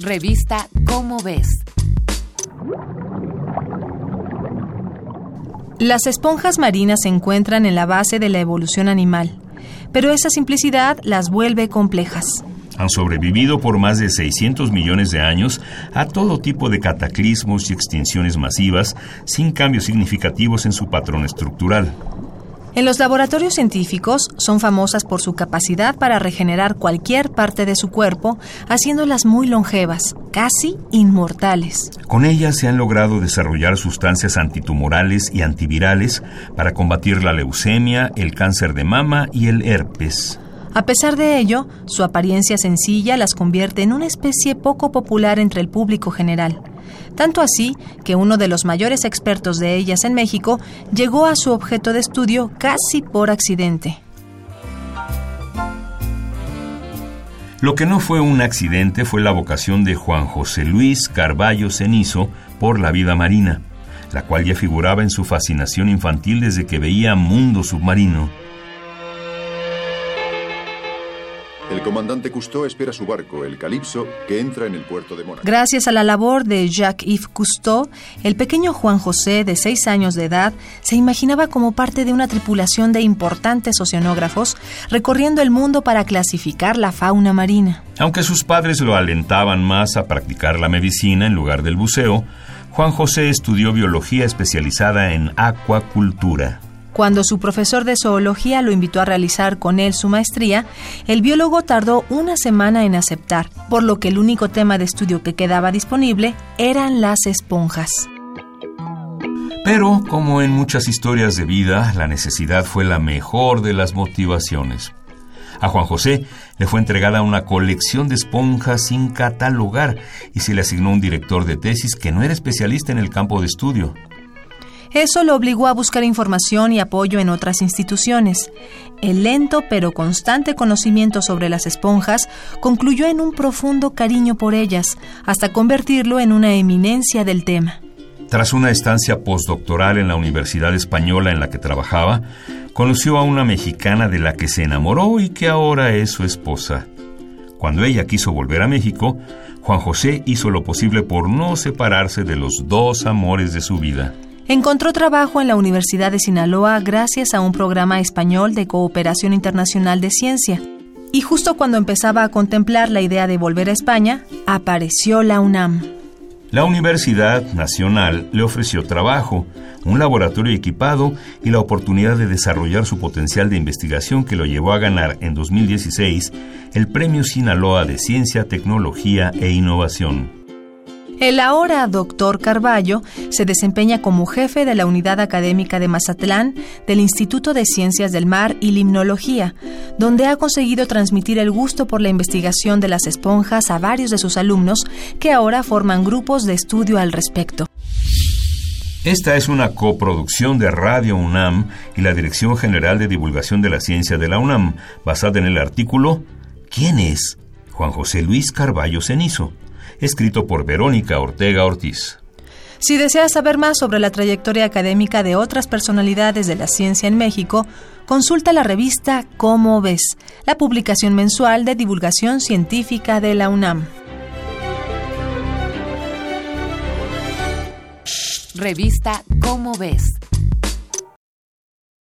Revista Cómo ves. Las esponjas marinas se encuentran en la base de la evolución animal, pero esa simplicidad las vuelve complejas. Han sobrevivido por más de 600 millones de años a todo tipo de cataclismos y extinciones masivas sin cambios significativos en su patrón estructural. En los laboratorios científicos son famosas por su capacidad para regenerar cualquier parte de su cuerpo, haciéndolas muy longevas, casi inmortales. Con ellas se han logrado desarrollar sustancias antitumorales y antivirales para combatir la leucemia, el cáncer de mama y el herpes. A pesar de ello, su apariencia sencilla las convierte en una especie poco popular entre el público general. Tanto así que uno de los mayores expertos de ellas en México llegó a su objeto de estudio casi por accidente. Lo que no fue un accidente fue la vocación de Juan José Luis Carballo Cenizo por la vida marina, la cual ya figuraba en su fascinación infantil desde que veía Mundo Submarino. El comandante Cousteau espera su barco, el Calypso, que entra en el puerto de Mónaco. Gracias a la labor de Jacques-Yves Cousteau, el pequeño Juan José, de seis años de edad, se imaginaba como parte de una tripulación de importantes oceanógrafos recorriendo el mundo para clasificar la fauna marina. Aunque sus padres lo alentaban más a practicar la medicina en lugar del buceo, Juan José estudió biología especializada en acuacultura. Cuando su profesor de zoología lo invitó a realizar con él su maestría, el biólogo tardó una semana en aceptar, por lo que el único tema de estudio que quedaba disponible eran las esponjas. Pero, como en muchas historias de vida, la necesidad fue la mejor de las motivaciones. A Juan José le fue entregada una colección de esponjas sin catalogar y se le asignó un director de tesis que no era especialista en el campo de estudio. Eso lo obligó a buscar información y apoyo en otras instituciones. El lento pero constante conocimiento sobre las esponjas concluyó en un profundo cariño por ellas, hasta convertirlo en una eminencia del tema. Tras una estancia postdoctoral en la Universidad Española en la que trabajaba, conoció a una mexicana de la que se enamoró y que ahora es su esposa. Cuando ella quiso volver a México, Juan José hizo lo posible por no separarse de los dos amores de su vida. Encontró trabajo en la Universidad de Sinaloa gracias a un programa español de cooperación internacional de ciencia. Y justo cuando empezaba a contemplar la idea de volver a España, apareció la UNAM. La Universidad Nacional le ofreció trabajo, un laboratorio equipado y la oportunidad de desarrollar su potencial de investigación que lo llevó a ganar en 2016 el Premio Sinaloa de Ciencia, Tecnología e Innovación. El ahora doctor Carballo se desempeña como jefe de la Unidad Académica de Mazatlán del Instituto de Ciencias del Mar y Limnología, donde ha conseguido transmitir el gusto por la investigación de las esponjas a varios de sus alumnos que ahora forman grupos de estudio al respecto. Esta es una coproducción de Radio UNAM y la Dirección General de Divulgación de la Ciencia de la UNAM, basada en el artículo ¿Quién es? Juan José Luis Carballo Cenizo escrito por Verónica Ortega Ortiz. Si deseas saber más sobre la trayectoria académica de otras personalidades de la ciencia en México, consulta la revista Cómo ves, la publicación mensual de divulgación científica de la UNAM. Revista Cómo ves